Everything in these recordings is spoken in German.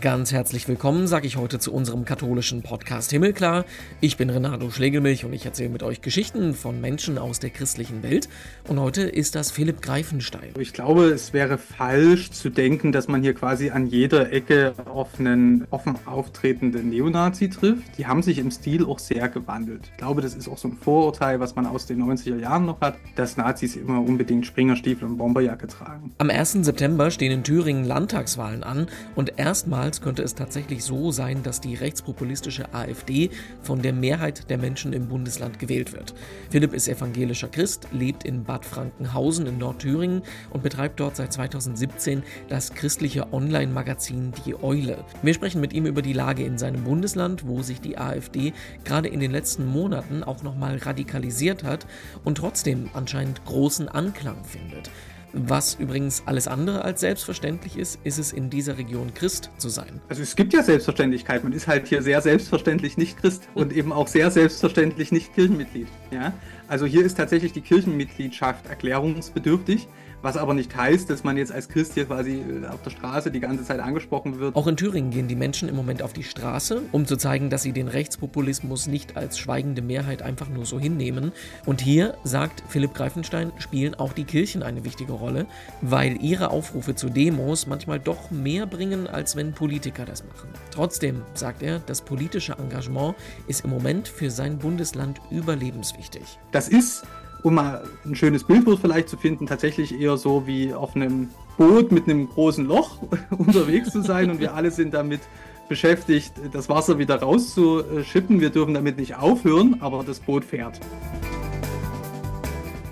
Ganz herzlich willkommen, sage ich heute zu unserem katholischen Podcast Himmelklar. Ich bin Renato Schlegelmilch und ich erzähle mit euch Geschichten von Menschen aus der christlichen Welt. Und heute ist das Philipp Greifenstein. Ich glaube, es wäre falsch zu denken, dass man hier quasi an jeder Ecke auf einen offen auftretenden Neonazi trifft. Die haben sich im Stil auch sehr gewandelt. Ich glaube, das ist auch so ein Vorurteil, was man aus den 90er Jahren noch hat, dass Nazis immer unbedingt Springerstiefel und Bomberjacke tragen. Am 1. September stehen in Thüringen Landtagswahlen an und erstmal Erstmals könnte es tatsächlich so sein, dass die rechtspopulistische AfD von der Mehrheit der Menschen im Bundesland gewählt wird. Philipp ist evangelischer Christ, lebt in Bad Frankenhausen in Nordthüringen und betreibt dort seit 2017 das christliche Online-Magazin Die Eule. Wir sprechen mit ihm über die Lage in seinem Bundesland, wo sich die AfD gerade in den letzten Monaten auch nochmal radikalisiert hat und trotzdem anscheinend großen Anklang findet. Was übrigens alles andere als selbstverständlich ist, ist es in dieser Region Christ zu sein. Also es gibt ja Selbstverständlichkeit. Man ist halt hier sehr selbstverständlich nicht Christ und eben auch sehr selbstverständlich nicht Kirchenmitglied. Ja? Also hier ist tatsächlich die Kirchenmitgliedschaft erklärungsbedürftig. Was aber nicht heißt, dass man jetzt als Christ hier quasi äh, auf der Straße die ganze Zeit angesprochen wird. Auch in Thüringen gehen die Menschen im Moment auf die Straße, um zu zeigen, dass sie den Rechtspopulismus nicht als schweigende Mehrheit einfach nur so hinnehmen. Und hier, sagt Philipp Greifenstein, spielen auch die Kirchen eine wichtige Rolle, weil ihre Aufrufe zu Demos manchmal doch mehr bringen, als wenn Politiker das machen. Trotzdem, sagt er, das politische Engagement ist im Moment für sein Bundesland überlebenswichtig. Das ist um mal ein schönes Bildwort vielleicht zu finden, tatsächlich eher so wie auf einem Boot mit einem großen Loch unterwegs zu sein und wir alle sind damit beschäftigt, das Wasser wieder rauszuschippen. Wir dürfen damit nicht aufhören, aber das Boot fährt.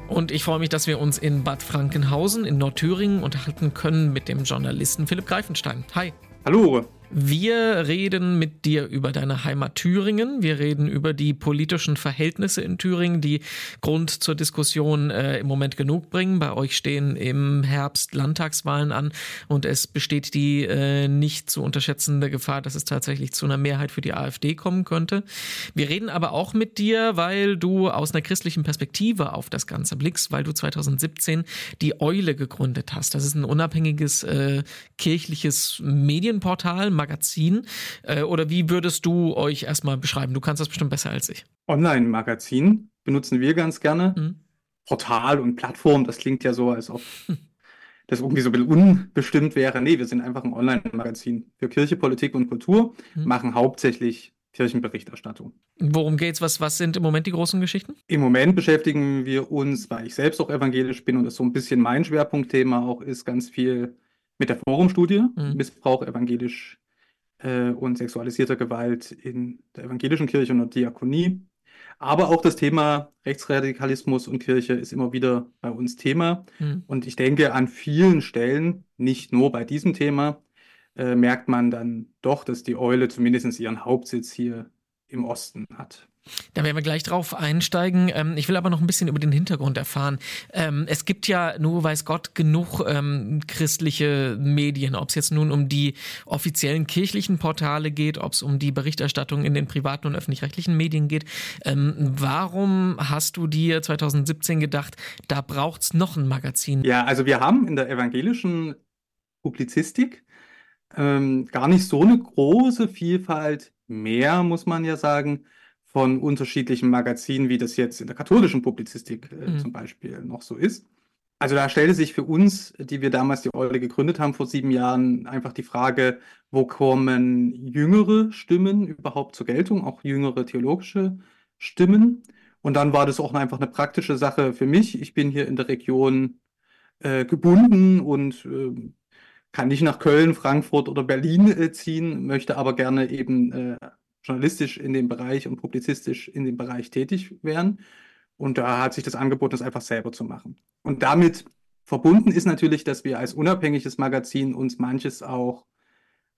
Und ich freue mich, dass wir uns in Bad Frankenhausen in Nordthüringen unterhalten können mit dem Journalisten Philipp Greifenstein. Hi. Hallo. Wir reden mit dir über deine Heimat Thüringen. Wir reden über die politischen Verhältnisse in Thüringen, die Grund zur Diskussion äh, im Moment genug bringen. Bei euch stehen im Herbst Landtagswahlen an und es besteht die äh, nicht zu unterschätzende Gefahr, dass es tatsächlich zu einer Mehrheit für die AfD kommen könnte. Wir reden aber auch mit dir, weil du aus einer christlichen Perspektive auf das Ganze blickst, weil du 2017 die Eule gegründet hast. Das ist ein unabhängiges äh, kirchliches Medienportal Magazin? Äh, oder wie würdest du euch erstmal beschreiben? Du kannst das bestimmt besser als ich. Online-Magazin benutzen wir ganz gerne. Mhm. Portal und Plattform, das klingt ja so, als ob das irgendwie so ein bisschen unbestimmt wäre. Nee, wir sind einfach ein Online-Magazin für Kirche, Politik und Kultur, mhm. machen hauptsächlich Kirchenberichterstattung. Worum geht's? Was, was sind im Moment die großen Geschichten? Im Moment beschäftigen wir uns, weil ich selbst auch evangelisch bin und das so ein bisschen mein Schwerpunktthema auch ist, ganz viel mit der Forumstudie, mhm. Missbrauch evangelisch äh, und sexualisierter Gewalt in der evangelischen Kirche und der Diakonie. Aber auch das Thema Rechtsradikalismus und Kirche ist immer wieder bei uns Thema. Mhm. Und ich denke, an vielen Stellen, nicht nur bei diesem Thema, äh, merkt man dann doch, dass die Eule zumindest ihren Hauptsitz hier im Osten hat. Da werden wir gleich drauf einsteigen. Ähm, ich will aber noch ein bisschen über den Hintergrund erfahren. Ähm, es gibt ja, nur weiß Gott, genug ähm, christliche Medien, ob es jetzt nun um die offiziellen kirchlichen Portale geht, ob es um die Berichterstattung in den privaten und öffentlich-rechtlichen Medien geht. warum hast du dir 2017 gedacht, da braucht es noch ein Magazin? Ja, also wir haben in der evangelischen Publizistik ähm, gar nicht so eine große Vielfalt mehr, muss man ja sagen von unterschiedlichen Magazinen, wie das jetzt in der katholischen Publizistik äh, mhm. zum Beispiel noch so ist. Also da stellte sich für uns, die wir damals die Eule gegründet haben vor sieben Jahren, einfach die Frage, wo kommen jüngere Stimmen überhaupt zur Geltung, auch jüngere theologische Stimmen. Und dann war das auch einfach eine praktische Sache für mich. Ich bin hier in der Region äh, gebunden und äh, kann nicht nach Köln, Frankfurt oder Berlin äh, ziehen, möchte aber gerne eben äh, journalistisch in dem Bereich und publizistisch in dem Bereich tätig wären. Und da hat sich das angeboten, das einfach selber zu machen. Und damit verbunden ist natürlich, dass wir als unabhängiges Magazin uns manches auch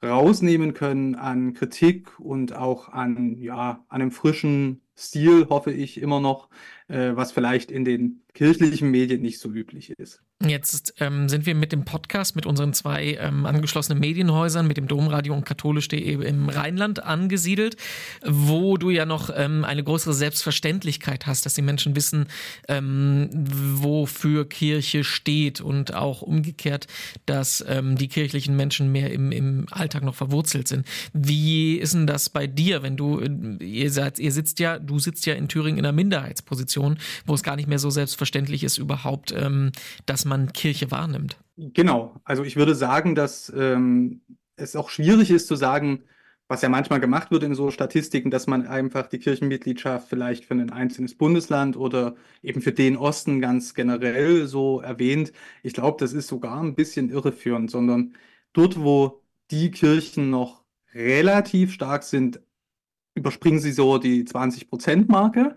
rausnehmen können an Kritik und auch an, ja, an einem frischen Stil, hoffe ich immer noch, was vielleicht in den kirchlichen Medien nicht so üblich ist. Jetzt ähm, sind wir mit dem Podcast, mit unseren zwei ähm, angeschlossenen Medienhäusern, mit dem Domradio und katholisch.de im Rheinland angesiedelt, wo du ja noch ähm, eine größere Selbstverständlichkeit hast, dass die Menschen wissen, ähm, wofür Kirche steht und auch umgekehrt, dass ähm, die kirchlichen Menschen mehr im, im Alltag noch verwurzelt sind. Wie ist denn das bei dir, wenn du, äh, ihr seid, ihr sitzt ja, du sitzt ja in Thüringen in einer Minderheitsposition, wo es gar nicht mehr so selbstverständlich ist überhaupt, ähm, dass man Kirche wahrnimmt. Genau, also ich würde sagen, dass ähm, es auch schwierig ist zu sagen, was ja manchmal gemacht wird in so Statistiken, dass man einfach die Kirchenmitgliedschaft vielleicht für ein einzelnes Bundesland oder eben für den Osten ganz generell so erwähnt. Ich glaube, das ist sogar ein bisschen irreführend, sondern dort, wo die Kirchen noch relativ stark sind, überspringen sie so die 20-Prozent-Marke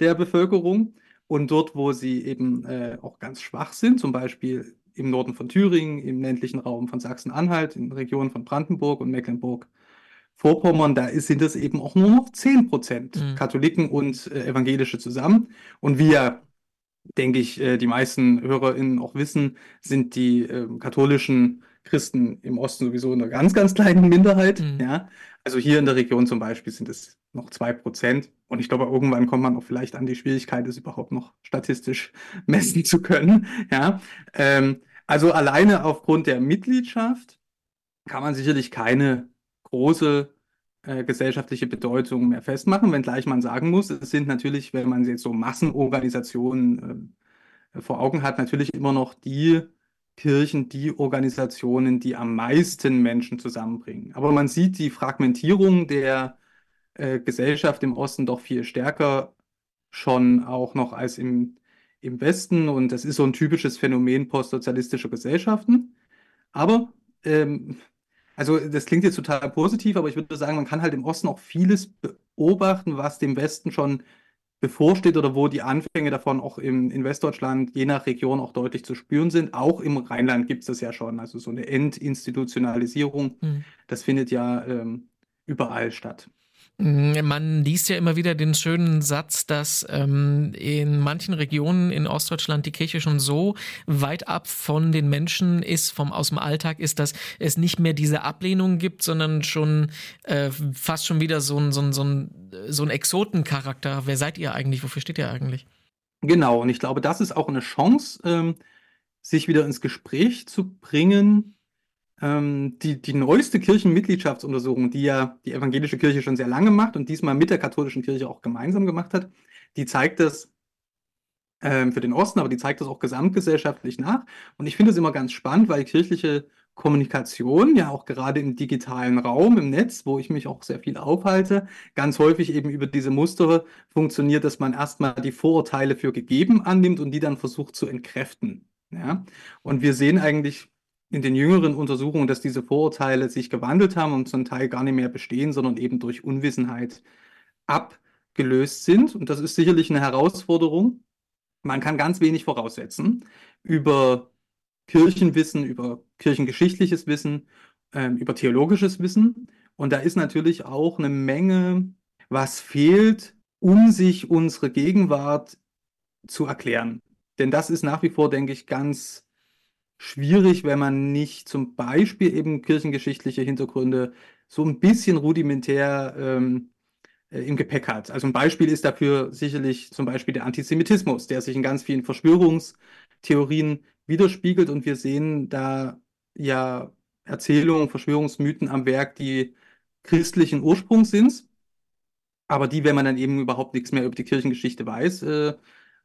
der Bevölkerung. Und dort, wo sie eben äh, auch ganz schwach sind, zum Beispiel im Norden von Thüringen, im ländlichen Raum von Sachsen-Anhalt, in Regionen von Brandenburg und Mecklenburg-Vorpommern, da ist, sind es eben auch nur noch 10 Prozent mhm. Katholiken und äh, Evangelische zusammen. Und wir, denke ich, äh, die meisten HörerInnen auch wissen, sind die ähm, katholischen Christen im Osten sowieso in einer ganz, ganz kleinen Minderheit. Mhm. Ja? Also hier in der Region zum Beispiel sind es noch zwei Prozent. Und ich glaube, irgendwann kommt man auch vielleicht an die Schwierigkeit, es überhaupt noch statistisch messen zu können. Ja, ähm, also alleine aufgrund der Mitgliedschaft kann man sicherlich keine große äh, gesellschaftliche Bedeutung mehr festmachen, wenngleich man sagen muss, es sind natürlich, wenn man jetzt so Massenorganisationen äh, vor Augen hat, natürlich immer noch die Kirchen die Organisationen, die am meisten Menschen zusammenbringen. Aber man sieht die Fragmentierung der äh, Gesellschaft im Osten doch viel stärker schon auch noch als im, im Westen. Und das ist so ein typisches Phänomen postsozialistischer Gesellschaften. Aber, ähm, also das klingt jetzt total positiv, aber ich würde sagen, man kann halt im Osten auch vieles beobachten, was dem Westen schon bevorsteht oder wo die Anfänge davon auch im, in Westdeutschland je nach Region auch deutlich zu spüren sind. Auch im Rheinland gibt es das ja schon. Also so eine Entinstitutionalisierung, mhm. das findet ja ähm, überall statt. Mm, man liest ja immer wieder den schönen Satz, dass ähm, in manchen Regionen in Ostdeutschland die Kirche schon so weit ab von den Menschen ist, vom aus dem Alltag ist, dass es nicht mehr diese Ablehnung gibt, sondern schon äh, fast schon wieder so ein, so ein, so ein, so ein Exotencharakter. Wer seid ihr eigentlich? Wofür steht ihr eigentlich? Genau, und ich glaube, das ist auch eine Chance, ähm, sich wieder ins Gespräch zu bringen ähm, die, die neueste Kirchenmitgliedschaftsuntersuchung, die ja die evangelische Kirche schon sehr lange macht und diesmal mit der katholischen Kirche auch gemeinsam gemacht hat, die zeigt das ähm, für den Osten, aber die zeigt das auch gesamtgesellschaftlich nach. Und ich finde es immer ganz spannend, weil kirchliche Kommunikation, ja auch gerade im digitalen Raum, im Netz, wo ich mich auch sehr viel aufhalte, ganz häufig eben über diese Muster funktioniert, dass man erstmal die Vorurteile für gegeben annimmt und die dann versucht zu entkräften. Ja? Und wir sehen eigentlich in den jüngeren Untersuchungen, dass diese Vorurteile sich gewandelt haben und zum Teil gar nicht mehr bestehen, sondern eben durch Unwissenheit abgelöst sind. Und das ist sicherlich eine Herausforderung. Man kann ganz wenig voraussetzen über Kirchenwissen, über kirchengeschichtliches Wissen, ähm, über theologisches Wissen. Und da ist natürlich auch eine Menge, was fehlt, um sich unsere Gegenwart zu erklären. Denn das ist nach wie vor, denke ich, ganz schwierig, wenn man nicht zum Beispiel eben kirchengeschichtliche Hintergründe so ein bisschen rudimentär ähm, äh, im Gepäck hat. Also ein Beispiel ist dafür sicherlich zum Beispiel der Antisemitismus, der sich in ganz vielen Verschwörungstheorien widerspiegelt und wir sehen da ja Erzählungen, Verschwörungsmythen am Werk, die christlichen Ursprungs sind, aber die, wenn man dann eben überhaupt nichts mehr über die Kirchengeschichte weiß, äh,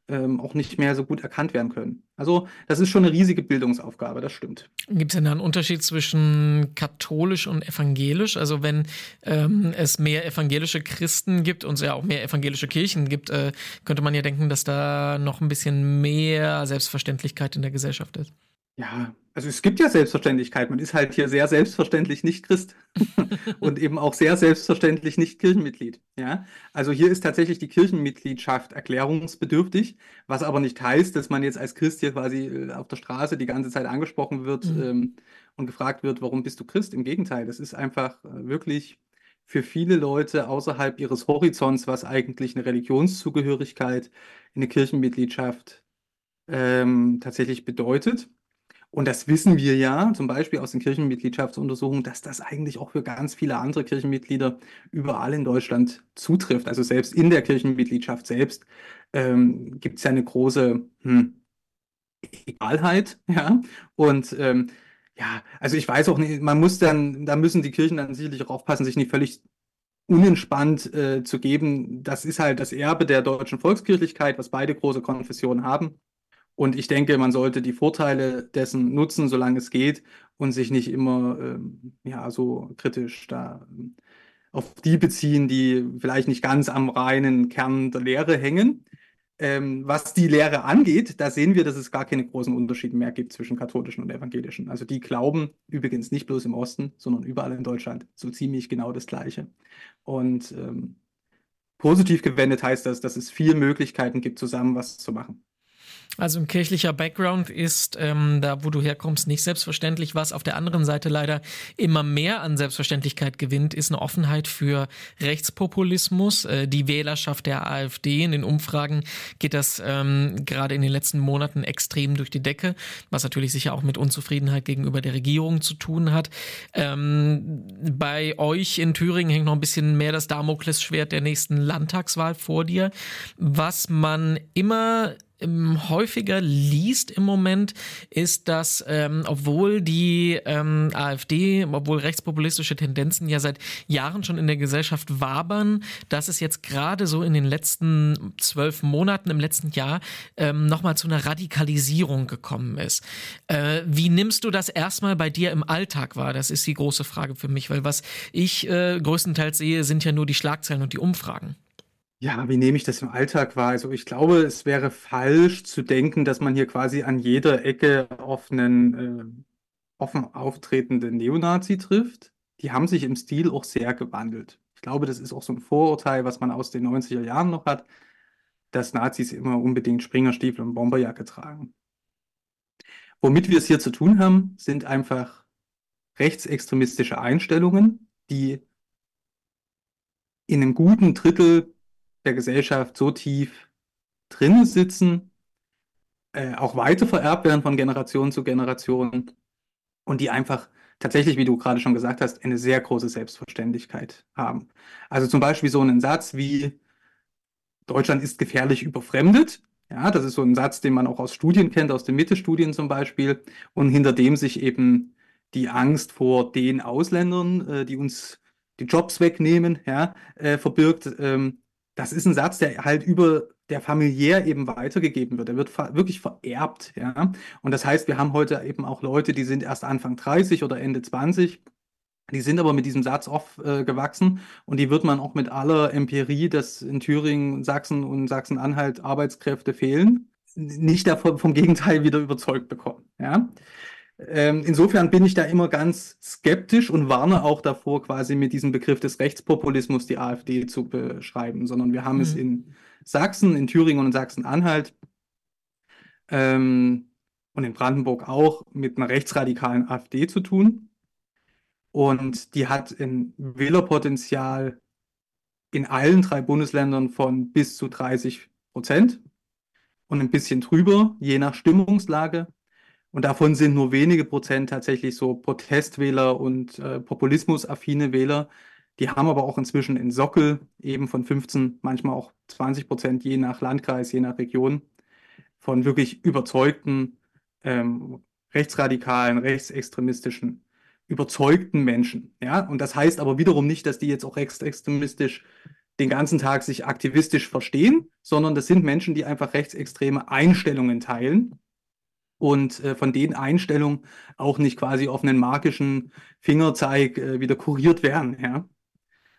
ähm, auch nicht mehr so gut erkannt werden können. Also das ist schon eine riesige Bildungsaufgabe, das stimmt. Gibt es denn da einen Unterschied zwischen katholisch und evangelisch? Also wenn ähm, es mehr evangelische Christen gibt und es ja auch mehr evangelische Kirchen gibt, äh, könnte man ja denken, dass da noch ein bisschen mehr Selbstverständlichkeit in der Gesellschaft ist. Ja, also es gibt ja Selbstverständlichkeit. Man ist halt hier sehr selbstverständlich nicht Christ und eben auch sehr selbstverständlich nicht Kirchenmitglied. Ja, also hier ist tatsächlich die Kirchenmitgliedschaft erklärungsbedürftig, was aber nicht heißt, dass man jetzt als Christ hier quasi äh, auf der Straße die ganze Zeit angesprochen wird mhm. ähm, und gefragt wird, warum bist du Christ? Im Gegenteil, das ist einfach äh, wirklich für viele Leute außerhalb ihres Horizonts, was eigentlich eine Religionszugehörigkeit, eine Kirchenmitgliedschaft ähm, tatsächlich bedeutet. Und das wissen wir ja, zum Beispiel aus den Kirchenmitgliedschaftsuntersuchungen, dass das eigentlich auch für ganz viele andere Kirchenmitglieder überall in Deutschland zutrifft. Also selbst in der Kirchenmitgliedschaft selbst ähm, gibt es ja eine große hm, Egalheit, ja. Und ähm, ja, also ich weiß auch nicht, man muss dann, da müssen die Kirchen dann sicherlich auch aufpassen, sich nicht völlig unentspannt äh, zu geben. Das ist halt das Erbe der deutschen Volkskirchlichkeit, was beide große Konfessionen haben. Und ich denke, man sollte die Vorteile dessen nutzen, solange es geht, und sich nicht immer ähm, ja, so kritisch da ähm, auf die beziehen, die vielleicht nicht ganz am reinen Kern der Lehre hängen. Ähm, was die Lehre angeht, da sehen wir, dass es gar keine großen Unterschiede mehr gibt zwischen katholischen und evangelischen. Also die glauben übrigens nicht bloß im Osten, sondern überall in Deutschland so ziemlich genau das Gleiche. Und ähm, positiv gewendet heißt das, dass es vier Möglichkeiten gibt, zusammen was zu machen. Also ein kirchlicher Background ist ähm, da, wo du herkommst, nicht selbstverständlich. Was auf der anderen Seite leider immer mehr an Selbstverständlichkeit gewinnt, ist eine Offenheit für Rechtspopulismus. Äh, die Wählerschaft der AfD in den Umfragen geht das ähm, gerade in den letzten Monaten extrem durch die Decke, was natürlich sicher auch mit Unzufriedenheit gegenüber der Regierung zu tun hat. Ähm, bei euch in Thüringen hängt noch ein bisschen mehr das Damoklesschwert der nächsten Landtagswahl vor dir. Was man immer häufiger liest im Moment, ist, dass ähm, obwohl die ähm, AfD, obwohl rechtspopulistische Tendenzen ja seit Jahren schon in der Gesellschaft wabern, dass es jetzt gerade so in den letzten zwölf Monaten, im letzten Jahr, ähm, nochmal zu einer Radikalisierung gekommen ist. Äh, wie nimmst du das erstmal bei dir im Alltag wahr? Das ist die große Frage für mich, weil was ich äh, größtenteils sehe, sind ja nur die Schlagzeilen und die Umfragen. Ja, wie nehme ich das im Alltag wahr? Also ich glaube, es wäre falsch zu denken, dass man hier quasi an jeder Ecke auf einen äh, offen auftretenden Neonazi trifft. Die haben sich im Stil auch sehr gewandelt. Ich glaube, das ist auch so ein Vorurteil, was man aus den 90er Jahren noch hat, dass Nazis immer unbedingt Springerstiefel und Bomberjacke tragen. Womit wir es hier zu tun haben, sind einfach rechtsextremistische Einstellungen, die in einem guten Drittel der Gesellschaft so tief drin sitzen, äh, auch weiter vererbt werden von Generation zu Generation und die einfach tatsächlich, wie du gerade schon gesagt hast, eine sehr große Selbstverständlichkeit haben. Also zum Beispiel so einen Satz wie Deutschland ist gefährlich überfremdet. Ja, das ist so ein Satz, den man auch aus Studien kennt, aus den Mitte-Studien zum Beispiel, und hinter dem sich eben die Angst vor den Ausländern, äh, die uns die Jobs wegnehmen, ja, äh, verbirgt. Ähm, das ist ein Satz, der halt über der familiär eben weitergegeben wird. Der wird wirklich vererbt, ja. Und das heißt, wir haben heute eben auch Leute, die sind erst Anfang 30 oder Ende 20. Die sind aber mit diesem Satz aufgewachsen äh, und die wird man auch mit aller Empirie, dass in Thüringen, Sachsen und Sachsen-Anhalt Arbeitskräfte fehlen, nicht davon vom Gegenteil wieder überzeugt bekommen. Ja? Ähm, insofern bin ich da immer ganz skeptisch und warne auch davor, quasi mit diesem Begriff des Rechtspopulismus die AfD zu beschreiben, sondern wir haben mhm. es in Sachsen, in Thüringen und in Sachsen-Anhalt ähm, und in Brandenburg auch mit einer rechtsradikalen AfD zu tun. Und die hat ein Wählerpotenzial in allen drei Bundesländern von bis zu 30 Prozent und ein bisschen drüber, je nach Stimmungslage. Und davon sind nur wenige Prozent tatsächlich so Protestwähler und äh, populismusaffine Wähler. Die haben aber auch inzwischen einen Sockel eben von 15, manchmal auch 20 Prozent, je nach Landkreis, je nach Region, von wirklich überzeugten, ähm, rechtsradikalen, rechtsextremistischen, überzeugten Menschen. Ja? Und das heißt aber wiederum nicht, dass die jetzt auch rechtsextremistisch den ganzen Tag sich aktivistisch verstehen, sondern das sind Menschen, die einfach rechtsextreme Einstellungen teilen und äh, von den Einstellungen auch nicht quasi auf einen magischen Fingerzeig äh, wieder kuriert werden. Ja?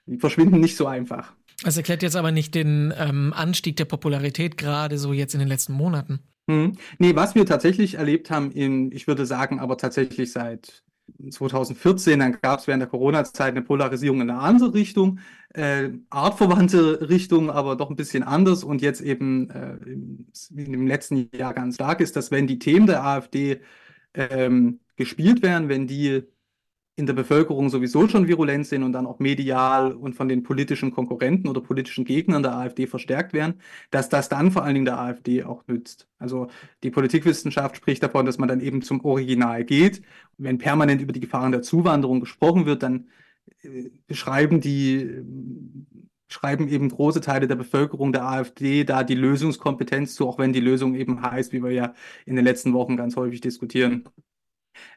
Die verschwinden nicht so einfach. Das erklärt jetzt aber nicht den ähm, Anstieg der Popularität gerade so jetzt in den letzten Monaten. Hm. Nee, was wir tatsächlich erlebt haben, in, ich würde sagen, aber tatsächlich seit 2014, dann gab es während der Corona-Zeit eine Polarisierung in eine andere Richtung, äh, artverwandte Richtung, aber doch ein bisschen anders und jetzt eben äh, im, im, letzten Jahr ganz stark ist, dass wenn die Themen der AfD ähm, gespielt werden, wenn die in der Bevölkerung sowieso schon virulent sind und dann auch medial und von den politischen Konkurrenten oder politischen Gegnern der AfD verstärkt werden, dass das dann vor allen Dingen der AfD auch nützt. Also die Politikwissenschaft spricht davon, dass man dann eben zum Original geht. Wenn permanent über die Gefahren der Zuwanderung gesprochen wird, dann äh, die äh, schreiben eben große Teile der Bevölkerung der AfD da die Lösungskompetenz zu, auch wenn die Lösung eben heißt, wie wir ja in den letzten Wochen ganz häufig diskutieren,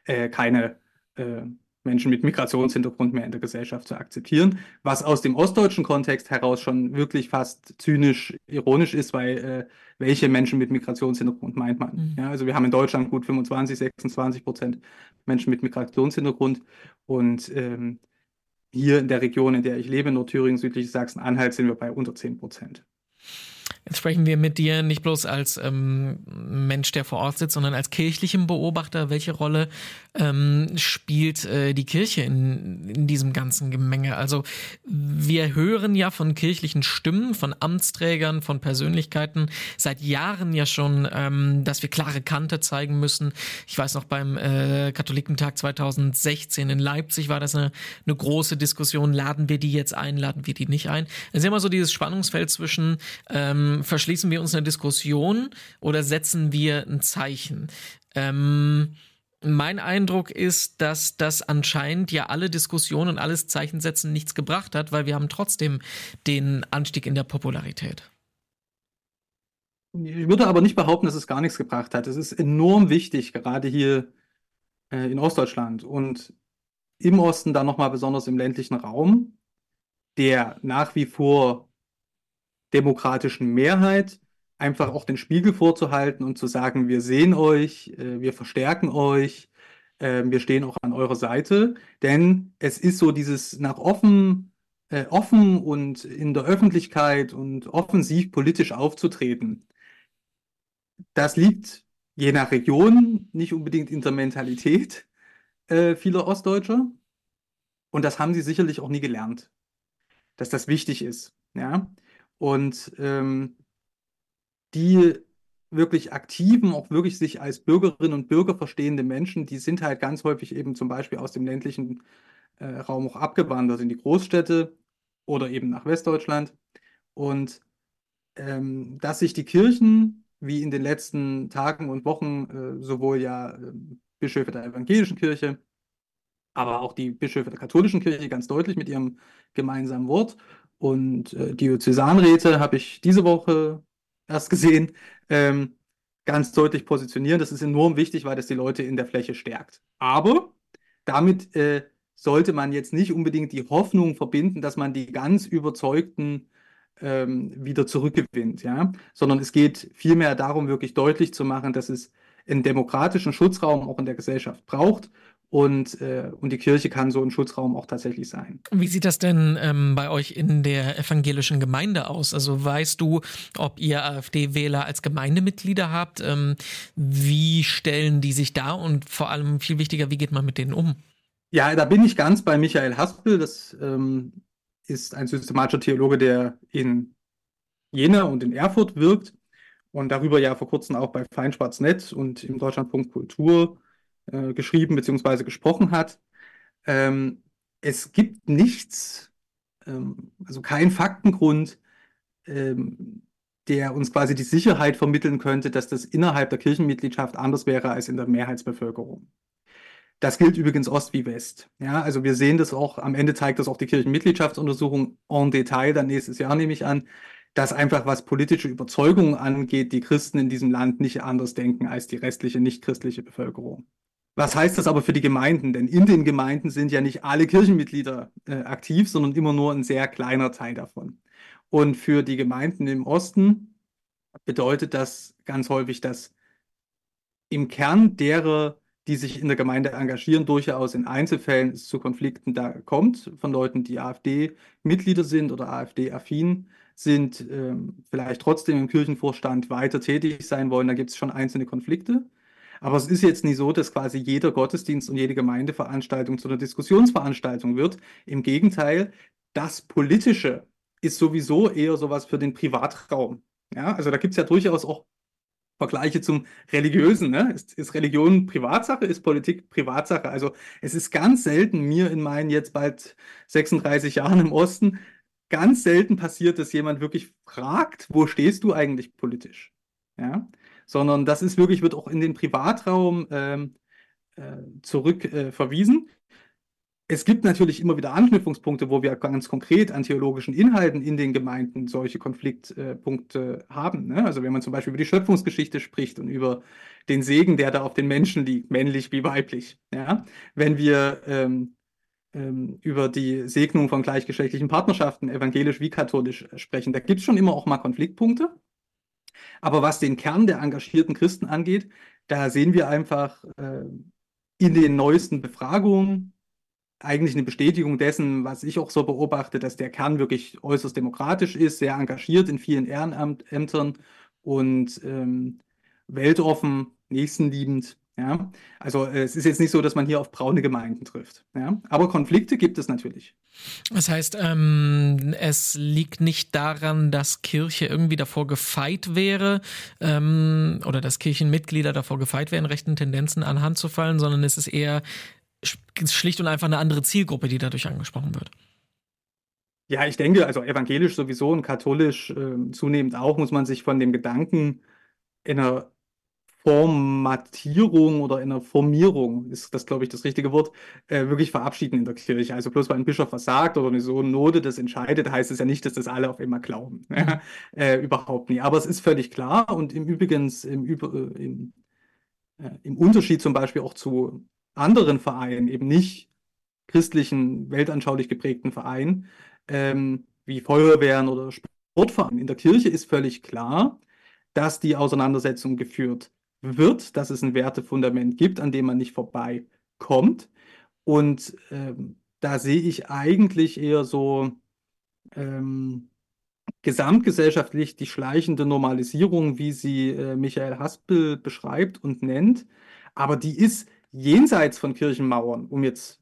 äh, keine äh, Menschen mit Migrationshintergrund mehr in der Gesellschaft zu akzeptieren, was aus dem ostdeutschen Kontext heraus schon wirklich fast zynisch ironisch ist, weil äh, welche Menschen mit Migrationshintergrund meint man? Mhm. Ja, also wir haben in Deutschland gut 25, 26 Prozent Menschen mit Migrationshintergrund und ähm, hier in der Region, in der ich lebe, Nordthüringen, südliches Sachsen-Anhalt, sind wir bei unter 10 Prozent. Jetzt sprechen wir mit dir nicht bloß als ähm, Mensch, der vor Ort sitzt, sondern als kirchlichem Beobachter. Welche Rolle ähm, spielt äh, die Kirche in, in diesem ganzen Gemenge? Also wir hören ja von kirchlichen Stimmen, von Amtsträgern, von Persönlichkeiten seit Jahren ja schon, ähm, dass wir klare Kante zeigen müssen. Ich weiß noch beim äh, Katholikentag 2016 in Leipzig war das eine, eine große Diskussion. Laden wir die jetzt ein, laden wir die nicht ein? Es ist immer so dieses Spannungsfeld zwischen ähm, verschließen wir uns eine Diskussion oder setzen wir ein Zeichen? Ähm, mein Eindruck ist, dass das anscheinend ja alle Diskussionen und alles Zeichensetzen nichts gebracht hat, weil wir haben trotzdem den Anstieg in der Popularität. Ich würde aber nicht behaupten, dass es gar nichts gebracht hat. Es ist enorm wichtig, gerade hier äh, in Ostdeutschland und im Osten, dann nochmal besonders im ländlichen Raum, der nach wie vor demokratischen Mehrheit einfach auch den Spiegel vorzuhalten und zu sagen, wir sehen euch, äh, wir verstärken euch, äh, wir stehen auch an eurer Seite. Denn es ist so dieses nach offen, äh, offen und in der Öffentlichkeit und offensiv politisch aufzutreten. Das liegt je nach Region nicht unbedingt in der Mentalität vieler Ostdeutscher. Und das haben sie sicherlich auch nie gelernt, dass das wichtig ist. Ja? Und ähm, die wirklich aktiven, auch wirklich sich als Bürgerinnen und Bürger verstehende Menschen, die sind halt ganz häufig eben zum Beispiel aus dem ländlichen äh, Raum auch abgewandert in die Großstädte oder eben nach Westdeutschland. Und ähm, dass sich die Kirchen, wie in den letzten Tagen und Wochen, äh, sowohl ja äh, Bischöfe der evangelischen Kirche, aber auch die Bischöfe der katholischen Kirche ganz deutlich mit ihrem gemeinsamen Wort und äh, Diözesanräte habe ich diese Woche erst gesehen, ähm, ganz deutlich positionieren. Das ist enorm wichtig, weil das die Leute in der Fläche stärkt. Aber damit äh, sollte man jetzt nicht unbedingt die Hoffnung verbinden, dass man die ganz überzeugten ähm, wieder zurückgewinnt, ja, sondern es geht vielmehr darum, wirklich deutlich zu machen, dass es einen demokratischen Schutzraum auch in der Gesellschaft braucht und, äh, und die Kirche kann so ein Schutzraum auch tatsächlich sein. Wie sieht das denn ähm, bei euch in der evangelischen Gemeinde aus? Also weißt du, ob ihr AfD-Wähler als Gemeindemitglieder habt? Ähm, wie stellen die sich da und vor allem viel wichtiger, wie geht man mit denen um? Ja, da bin ich ganz bei Michael Haspel. Das ähm, ist ein systematischer Theologe, der in Jena und in Erfurt wirkt und darüber ja vor kurzem auch bei Feinschwarz.net und im Deutschlandpunkt Kultur äh, geschrieben bzw. gesprochen hat. Ähm, es gibt nichts, ähm, also keinen Faktengrund, ähm, der uns quasi die Sicherheit vermitteln könnte, dass das innerhalb der Kirchenmitgliedschaft anders wäre als in der Mehrheitsbevölkerung. Das gilt übrigens Ost wie West. Ja, also wir sehen das auch, am Ende zeigt das auch die Kirchenmitgliedschaftsuntersuchung en Detail, dann nächstes Jahr nehme ich an, dass einfach was politische Überzeugungen angeht, die Christen in diesem Land nicht anders denken als die restliche nichtchristliche Bevölkerung. Was heißt das aber für die Gemeinden? Denn in den Gemeinden sind ja nicht alle Kirchenmitglieder äh, aktiv, sondern immer nur ein sehr kleiner Teil davon. Und für die Gemeinden im Osten bedeutet das ganz häufig, dass im Kern derer, die sich in der Gemeinde engagieren, durchaus in Einzelfällen es zu Konflikten da kommt, von Leuten, die AfD-Mitglieder sind oder AfD-affin sind, ähm, vielleicht trotzdem im Kirchenvorstand weiter tätig sein wollen. Da gibt es schon einzelne Konflikte. Aber es ist jetzt nicht so, dass quasi jeder Gottesdienst und jede Gemeindeveranstaltung zu einer Diskussionsveranstaltung wird. Im Gegenteil, das Politische ist sowieso eher sowas für den Privatraum. Ja, also da gibt es ja durchaus auch Vergleiche zum Religiösen. Ne? Ist, ist Religion Privatsache? Ist Politik Privatsache? Also es ist ganz selten mir in meinen jetzt bald 36 Jahren im Osten ganz selten passiert, dass jemand wirklich fragt, wo stehst du eigentlich politisch? Ja? Sondern das ist wirklich, wird auch in den Privatraum ähm, äh, zurück äh. Es gibt natürlich immer wieder Anknüpfungspunkte, wo wir ganz konkret an theologischen Inhalten in den Gemeinden solche Konfliktpunkte haben. Ne? Also wenn man zum Beispiel über die Schöpfungsgeschichte spricht und über den Segen, der da auf den Menschen liegt, männlich wie weiblich. Ja? Wenn wir ähm, ähm, über die Segnung von gleichgeschlechtlichen Partnerschaften, evangelisch wie katholisch, sprechen, da gibt es schon immer auch mal Konfliktpunkte. Aber was den Kern der engagierten Christen angeht, da sehen wir einfach äh, in den neuesten Befragungen, eigentlich eine Bestätigung dessen, was ich auch so beobachte, dass der Kern wirklich äußerst demokratisch ist, sehr engagiert in vielen Ehrenämtern und ähm, weltoffen, nächstenliebend. Ja, also äh, es ist jetzt nicht so, dass man hier auf braune Gemeinden trifft. Ja, aber Konflikte gibt es natürlich. Das heißt, ähm, es liegt nicht daran, dass Kirche irgendwie davor gefeit wäre ähm, oder dass Kirchenmitglieder davor gefeit wären, rechten Tendenzen anhand zu fallen, sondern es ist eher schlicht und einfach eine andere Zielgruppe, die dadurch angesprochen wird. Ja, ich denke, also evangelisch sowieso und katholisch äh, zunehmend auch, muss man sich von dem Gedanken in einer Formatierung oder in einer Formierung, ist das, glaube ich, das richtige Wort, äh, wirklich verabschieden in der Kirche. Also bloß weil ein Bischof was sagt oder eine Synode das entscheidet, heißt es ja nicht, dass das alle auf einmal glauben. Mhm. äh, überhaupt nicht. Aber es ist völlig klar und im Übrigen im, äh, im, äh, im Unterschied zum Beispiel auch zu anderen Vereinen, eben nicht christlichen, weltanschaulich geprägten Vereinen, ähm, wie Feuerwehren oder Sportvereinen. In der Kirche ist völlig klar, dass die Auseinandersetzung geführt wird, dass es ein Wertefundament gibt, an dem man nicht vorbeikommt. Und ähm, da sehe ich eigentlich eher so ähm, gesamtgesellschaftlich die schleichende Normalisierung, wie sie äh, Michael Haspel beschreibt und nennt. Aber die ist jenseits von Kirchenmauern, um jetzt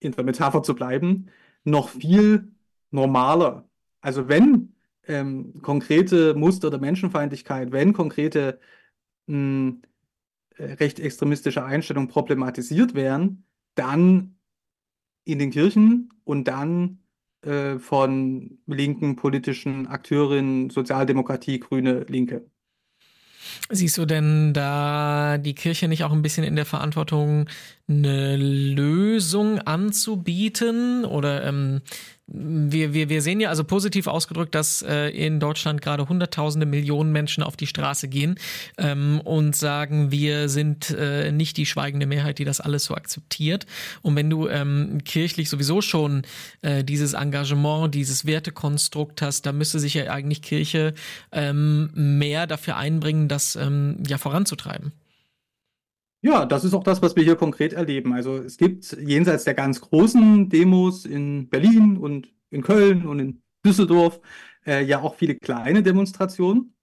in der Metapher zu bleiben, noch viel normaler. Also wenn ähm, konkrete Muster der Menschenfeindlichkeit, wenn konkrete äh, rechtsextremistische Einstellungen problematisiert werden, dann in den Kirchen und dann äh, von linken politischen Akteurinnen, Sozialdemokratie, Grüne, Linke. Siehst du denn da die Kirche nicht auch ein bisschen in der Verantwortung, eine Lösung anzubieten? Oder ähm, wir, wir, wir sehen ja also positiv ausgedrückt, dass äh, in Deutschland gerade Hunderttausende Millionen Menschen auf die Straße gehen ähm, und sagen, wir sind äh, nicht die schweigende Mehrheit, die das alles so akzeptiert. Und wenn du ähm, kirchlich sowieso schon äh, dieses Engagement, dieses Wertekonstrukt hast, da müsste sich ja eigentlich Kirche ähm, mehr dafür einbringen, das ähm, ja voranzutreiben. Ja, das ist auch das, was wir hier konkret erleben. Also es gibt jenseits der ganz großen Demos in Berlin und in Köln und in Düsseldorf äh, ja auch viele kleine Demonstrationen,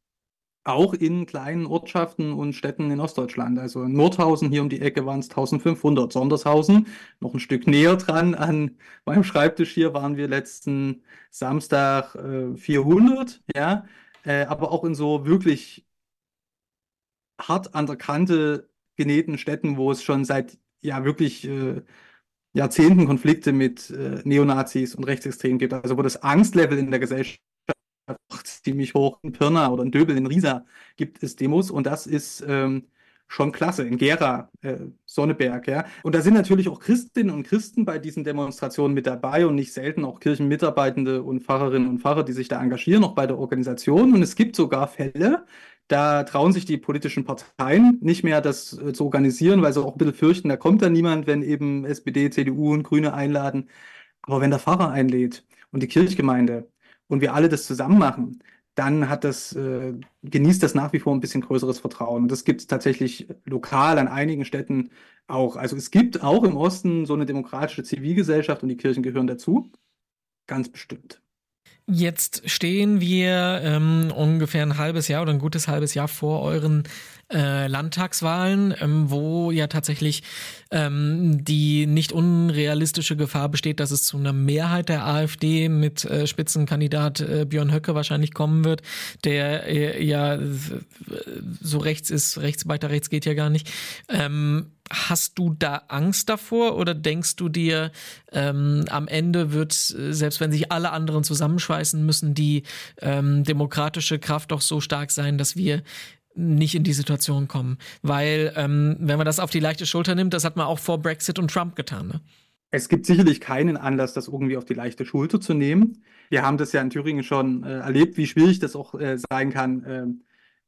auch in kleinen Ortschaften und Städten in Ostdeutschland. Also in Nordhausen hier um die Ecke waren es 1500, Sondershausen noch ein Stück näher dran an meinem Schreibtisch hier waren wir letzten Samstag äh, 400, ja, äh, aber auch in so wirklich hart an der Kante genähten Städten, wo es schon seit ja wirklich äh, Jahrzehnten Konflikte mit äh, Neonazis und Rechtsextremen gibt. Also wo das Angstlevel in der Gesellschaft ziemlich hoch. In Pirna oder in Döbel, in Riesa gibt es Demos und das ist ähm, schon klasse. In Gera, äh, Sonneberg, ja. Und da sind natürlich auch Christinnen und Christen bei diesen Demonstrationen mit dabei und nicht selten auch Kirchenmitarbeitende und Pfarrerinnen und Pfarrer, die sich da engagieren, auch bei der Organisation. Und es gibt sogar Fälle, da trauen sich die politischen Parteien nicht mehr, das äh, zu organisieren, weil sie auch ein bisschen fürchten, da kommt dann niemand, wenn eben SPD, CDU und Grüne einladen. Aber wenn der Pfarrer einlädt und die Kirchgemeinde und wir alle das zusammen machen, dann hat das, äh, genießt das nach wie vor ein bisschen größeres Vertrauen. Und das gibt es tatsächlich lokal an einigen Städten auch. Also es gibt auch im Osten so eine demokratische Zivilgesellschaft und die Kirchen gehören dazu. Ganz bestimmt. Jetzt stehen wir ähm, ungefähr ein halbes Jahr oder ein gutes halbes Jahr vor euren äh, Landtagswahlen, ähm, wo ja tatsächlich ähm, die nicht unrealistische Gefahr besteht, dass es zu einer Mehrheit der AfD mit äh, Spitzenkandidat äh, Björn Höcke wahrscheinlich kommen wird, der äh, ja so rechts ist, rechts weiter rechts geht ja gar nicht. Hast du da Angst davor oder denkst du dir, ähm, am Ende wird, selbst wenn sich alle anderen zusammenschweißen, müssen die ähm, demokratische Kraft doch so stark sein, dass wir nicht in die Situation kommen? Weil, ähm, wenn man das auf die leichte Schulter nimmt, das hat man auch vor Brexit und Trump getan. Ne? Es gibt sicherlich keinen Anlass, das irgendwie auf die leichte Schulter zu nehmen. Wir haben das ja in Thüringen schon äh, erlebt, wie schwierig das auch äh, sein kann. Äh,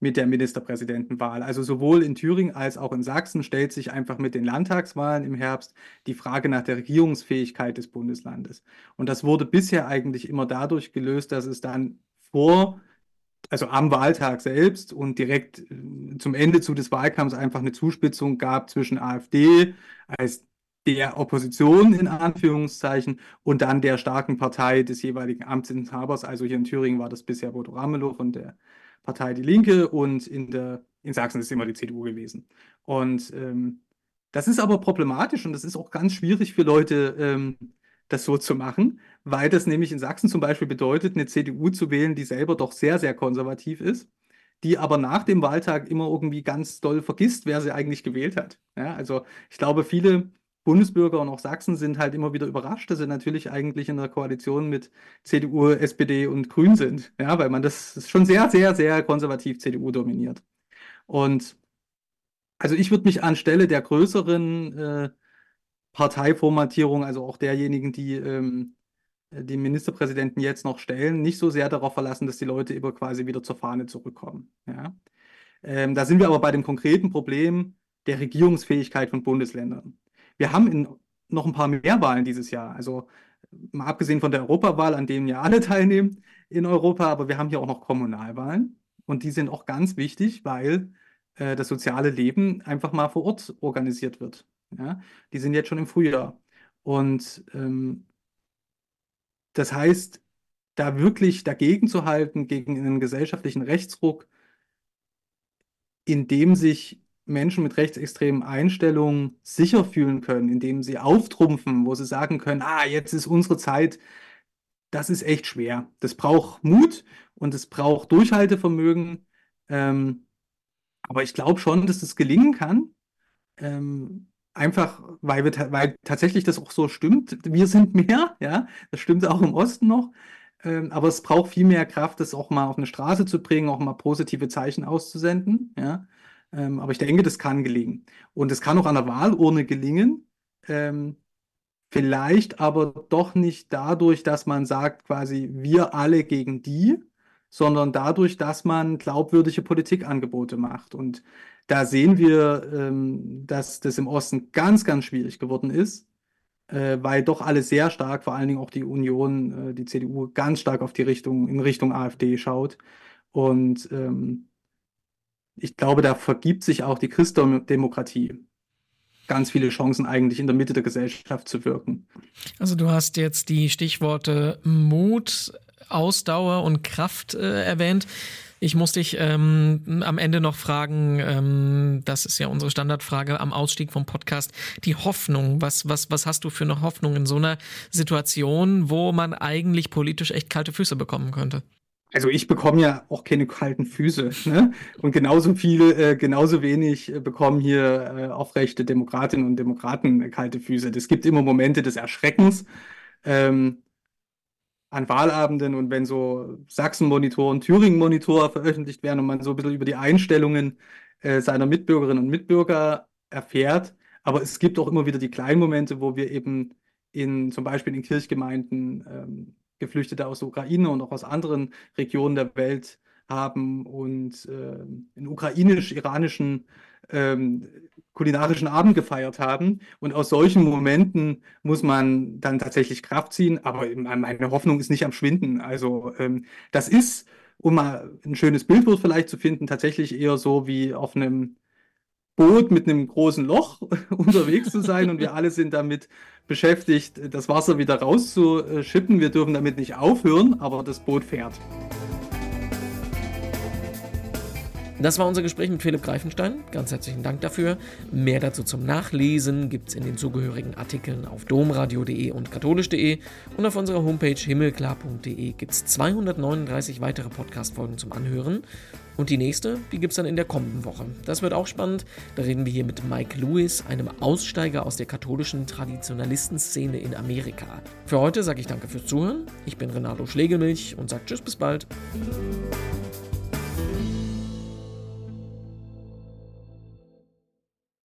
mit der Ministerpräsidentenwahl. Also sowohl in Thüringen als auch in Sachsen stellt sich einfach mit den Landtagswahlen im Herbst die Frage nach der Regierungsfähigkeit des Bundeslandes. Und das wurde bisher eigentlich immer dadurch gelöst, dass es dann vor, also am Wahltag selbst und direkt äh, zum Ende zu des Wahlkampfs einfach eine Zuspitzung gab zwischen AfD als der Opposition in Anführungszeichen und dann der starken Partei des jeweiligen Amtsinhabers. Also hier in Thüringen war das bisher Bodo Ramelow von der Partei Die Linke und in, der, in Sachsen ist immer die CDU gewesen. Und ähm, das ist aber problematisch und das ist auch ganz schwierig für Leute, ähm, das so zu machen, weil das nämlich in Sachsen zum Beispiel bedeutet, eine CDU zu wählen, die selber doch sehr, sehr konservativ ist, die aber nach dem Wahltag immer irgendwie ganz doll vergisst, wer sie eigentlich gewählt hat. Ja, also ich glaube, viele Bundesbürger und auch Sachsen sind halt immer wieder überrascht, dass sie natürlich eigentlich in der Koalition mit CDU, SPD und Grün sind. Ja, weil man das ist schon sehr, sehr, sehr konservativ CDU dominiert. Und also ich würde mich anstelle der größeren äh, Parteiformatierung, also auch derjenigen, die ähm, den Ministerpräsidenten jetzt noch stellen, nicht so sehr darauf verlassen, dass die Leute immer quasi wieder zur Fahne zurückkommen. Ja? Ähm, da sind wir aber bei dem konkreten Problem der Regierungsfähigkeit von Bundesländern. Wir haben in, noch ein paar mehr Wahlen dieses Jahr. Also mal abgesehen von der Europawahl, an denen ja alle teilnehmen in Europa, aber wir haben hier auch noch Kommunalwahlen. Und die sind auch ganz wichtig, weil äh, das soziale Leben einfach mal vor Ort organisiert wird. Ja? Die sind jetzt schon im Frühjahr. Und ähm, das heißt, da wirklich dagegen zu halten, gegen einen gesellschaftlichen Rechtsruck, in dem sich Menschen mit rechtsextremen Einstellungen sicher fühlen können, indem sie auftrumpfen, wo sie sagen können, ah, jetzt ist unsere Zeit, das ist echt schwer. Das braucht Mut und es braucht Durchhaltevermögen. Ähm, aber ich glaube schon, dass das gelingen kann. Ähm, einfach, weil, wir, weil tatsächlich das auch so stimmt. Wir sind mehr, ja, das stimmt auch im Osten noch. Ähm, aber es braucht viel mehr Kraft, das auch mal auf eine Straße zu bringen, auch mal positive Zeichen auszusenden, ja. Ähm, aber ich denke, das kann gelingen. Und es kann auch an der Wahlurne gelingen. Ähm, vielleicht aber doch nicht dadurch, dass man sagt, quasi wir alle gegen die, sondern dadurch, dass man glaubwürdige Politikangebote macht. Und da sehen wir, ähm, dass das im Osten ganz, ganz schwierig geworden ist, äh, weil doch alle sehr stark, vor allen Dingen auch die Union, äh, die CDU, ganz stark auf die Richtung, in Richtung AfD schaut. Und ähm, ich glaube, da vergibt sich auch die Christdemokratie ganz viele Chancen eigentlich in der Mitte der Gesellschaft zu wirken. Also du hast jetzt die Stichworte Mut, Ausdauer und Kraft äh, erwähnt. Ich muss dich ähm, am Ende noch fragen, ähm, das ist ja unsere Standardfrage am Ausstieg vom Podcast, die Hoffnung. Was, was, was hast du für eine Hoffnung in so einer Situation, wo man eigentlich politisch echt kalte Füße bekommen könnte? Also ich bekomme ja auch keine kalten Füße. Ne? Und genauso viel, äh, genauso wenig äh, bekommen hier äh, aufrechte Demokratinnen und Demokraten äh, kalte Füße. Es gibt immer Momente des Erschreckens ähm, an Wahlabenden und wenn so Sachsen-Monitor und Thüringen-Monitor veröffentlicht werden und man so ein bisschen über die Einstellungen äh, seiner Mitbürgerinnen und Mitbürger erfährt. Aber es gibt auch immer wieder die kleinen Momente, wo wir eben in zum Beispiel in Kirchgemeinden ähm, Geflüchtete aus der Ukraine und auch aus anderen Regionen der Welt haben und äh, in ukrainisch-iranischen ähm, kulinarischen Abend gefeiert haben. Und aus solchen Momenten muss man dann tatsächlich Kraft ziehen. Aber meine Hoffnung ist nicht am Schwinden. Also ähm, das ist, um mal ein schönes Bildwort vielleicht zu finden, tatsächlich eher so wie auf einem Boot mit einem großen Loch unterwegs zu sein und wir alle sind damit beschäftigt, das Wasser wieder rauszuschippen. Wir dürfen damit nicht aufhören, aber das Boot fährt. Das war unser Gespräch mit Philipp Greifenstein. Ganz herzlichen Dank dafür. Mehr dazu zum Nachlesen gibt es in den zugehörigen Artikeln auf domradio.de und katholisch.de und auf unserer Homepage himmelklar.de gibt es 239 weitere Podcast-Folgen zum Anhören. Und die nächste, die gibt es dann in der kommenden Woche. Das wird auch spannend. Da reden wir hier mit Mike Lewis, einem Aussteiger aus der katholischen Traditionalistenszene in Amerika. Für heute sage ich danke fürs Zuhören. Ich bin Renato Schlegelmilch und sage Tschüss bis bald.